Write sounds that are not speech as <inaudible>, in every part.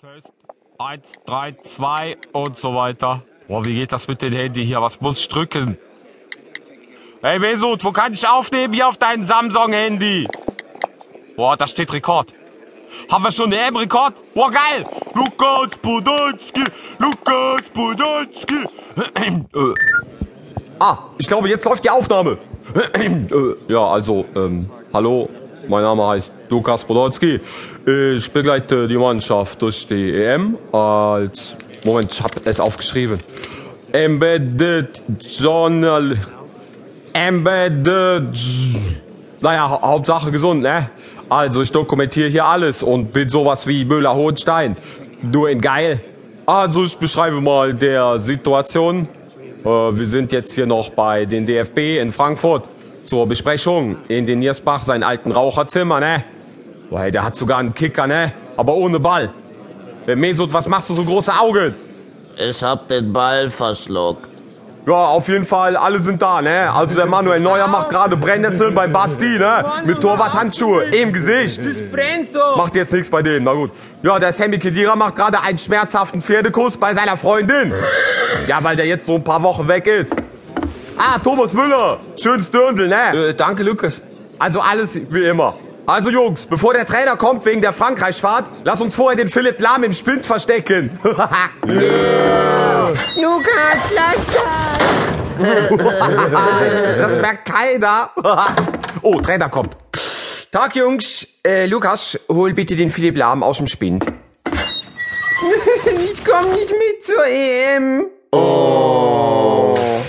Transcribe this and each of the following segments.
Test 1, 3, 2 und so weiter. Boah, wie geht das mit dem Handy hier? Was muss ich drücken? Hey Mesut, wo kann ich aufnehmen hier auf dein Samsung-Handy? Boah, da steht Rekord. Haben wir schon einen EM-Rekord? Boah, geil! Lukas Podolski, Lukas Podolski. <clears throat> äh. Ah, ich glaube, jetzt läuft die Aufnahme. <clears throat> äh, ja, also, ähm, hallo, mein Name heißt Lukas Podolski. Ich begleite die Mannschaft durch die EM als... Moment, ich habe es aufgeschrieben. Embedded Journal... Embedded... Naja, ha Hauptsache gesund, ne? Also ich dokumentiere hier alles und bin sowas wie Müller-Hohenstein. Nur in geil. Also ich beschreibe mal der Situation. Äh, wir sind jetzt hier noch bei den DFB in Frankfurt zur Besprechung in den Niersbach, sein alten Raucherzimmer, ne? Weil der hat sogar einen Kicker, ne? Aber ohne Ball. Äh, Mesut, was machst du so große Augen? Ich hab den Ball verschluckt. Ja, auf jeden Fall, alle sind da, ne? Also der Manuel Neuer macht gerade Brennnessel bei Basti, ne? Mit Torwarthandschuhe im Gesicht. Das brennt doch. Macht jetzt nichts bei denen, na gut. Ja, der Sammy Kedira macht gerade einen schmerzhaften Pferdekuss bei seiner Freundin. Ja, weil der jetzt so ein paar Wochen weg ist. Ah, Thomas Müller. Schönes Dirndl, ne? Äh, danke, Lukas. Also alles wie immer. Also Jungs, bevor der Trainer kommt wegen der Frankreichfahrt, lass uns vorher den Philipp Lahm im Spind verstecken. <laughs> Lukas, lass das <laughs> merkt keiner. <laughs> oh, Trainer kommt. Tag, Jungs. Äh, Lukas, hol bitte den Philipp Lahm aus dem Spind. das. Ich komm nicht mit zur EM.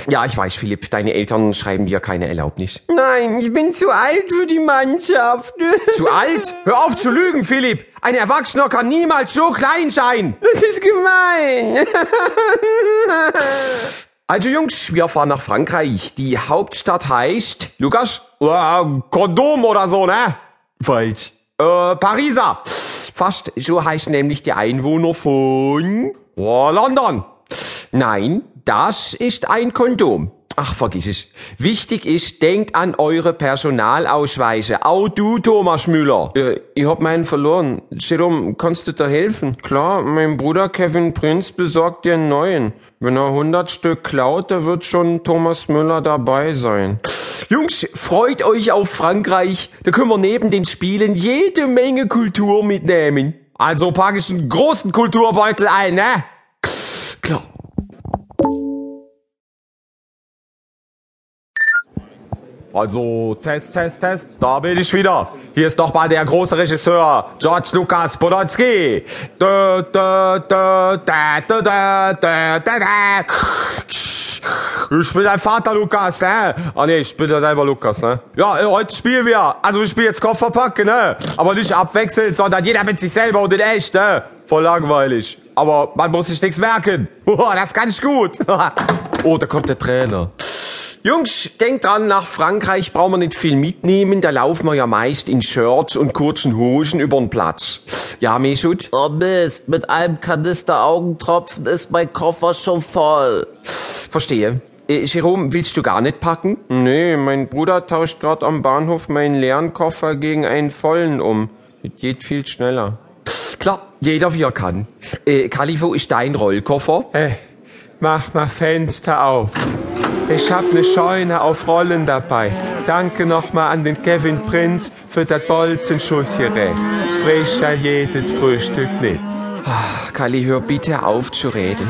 Ja, ich weiß, Philipp, deine Eltern schreiben dir keine Erlaubnis. Nein, ich bin zu alt für die Mannschaft. <laughs> Zu alt? Hör auf zu lügen, Philipp. Ein Erwachsener kann niemals so klein sein. Das ist gemein. <laughs> Also Jungs, wir fahren nach Frankreich. Die Hauptstadt heißt... Lukas? Äh, Kondom oder so, ne? Falsch. Äh, Pariser. Fast so heißen nämlich die Einwohner von... Oh, London. Nein, das ist ein Kondom. Ach, vergiss es. Wichtig ist, denkt an eure Personalausweise. Auch du, Thomas Müller. Äh, ich hab meinen verloren. Jerome, kannst du da helfen? Klar, mein Bruder Kevin Prinz besorgt dir einen neuen. Wenn er 100 Stück klaut, da wird schon Thomas Müller dabei sein. Jungs, freut euch auf Frankreich. Da können wir neben den Spielen jede Menge Kultur mitnehmen. Also pack ich einen großen Kulturbeutel ein, ne? Also, Test, Test, Test, da bin ich wieder. Hier ist doch mal der große Regisseur George Lucas Podolski. Ich bin dein Vater, Lukas, ne? Ah, ne, ich bin ja selber Lukas, ne? Ja, äh, heute spielen wir. Also, ich spiele jetzt Kofferpack, ne? Aber nicht abwechselnd, sondern jeder mit sich selber und in echt, ne? Voll langweilig. Aber man muss sich nichts merken. Oh, <laughs> das kann ich gut. <laughs> oh, da kommt der Trainer. Jungs, denkt dran, nach Frankreich brauchen wir nicht viel mitnehmen. Da laufen wir ja meist in Shirts und kurzen Hosen über den Platz. Ja, Mesut? Oh Mist, mit einem Kanister Augentropfen ist mein Koffer schon voll. Verstehe. Äh, Jerome, willst du gar nicht packen? Nee, mein Bruder tauscht gerade am Bahnhof meinen leeren Koffer gegen einen vollen um. Das geht viel schneller. Klar, jeder wie er kann. Äh, Kali, wo ist dein Rollkoffer? Hey, mach mal Fenster auf. Ich hab ne Scheune auf Rollen dabei. Danke nochmal an den Kevin Prinz für das Bolzenschussgerät. Frischer jedes Frühstück nicht. Kali, hör bitte auf zu reden.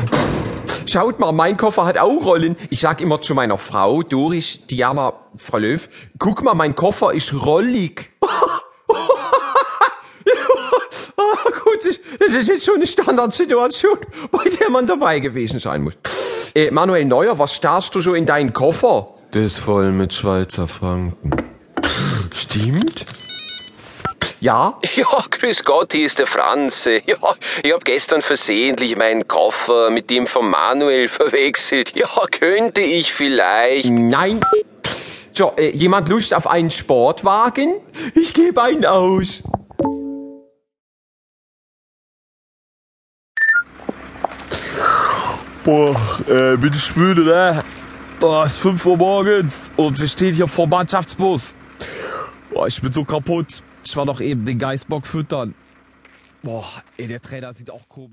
Schaut mal, mein Koffer hat auch Rollen. Ich sag immer zu meiner Frau, Doris, Diana, Frau Löw, guck mal, mein Koffer ist rollig. <laughs> Ah, gut, das ist jetzt schon eine Standardsituation, bei der man dabei gewesen sein muss. Äh, Manuel Neuer, was starrst du so in deinen Koffer? Das ist voll mit Schweizer Franken. Stimmt? Ja? Ja, grüß Gott, hier ist der Franz. Ja, ich hab gestern versehentlich meinen Koffer mit dem von Manuel verwechselt. Ja, könnte ich vielleicht. Nein. So, äh, jemand Lust auf einen Sportwagen? Ich gebe einen aus. Boah, äh, bin ich müde, ne? Boah, es ist 5 Uhr morgens und wir stehen hier vor Mannschaftsbus. Boah, ich bin so kaputt. Ich war doch eben den Geißbock füttern. Boah, ey, der Trainer sieht auch komisch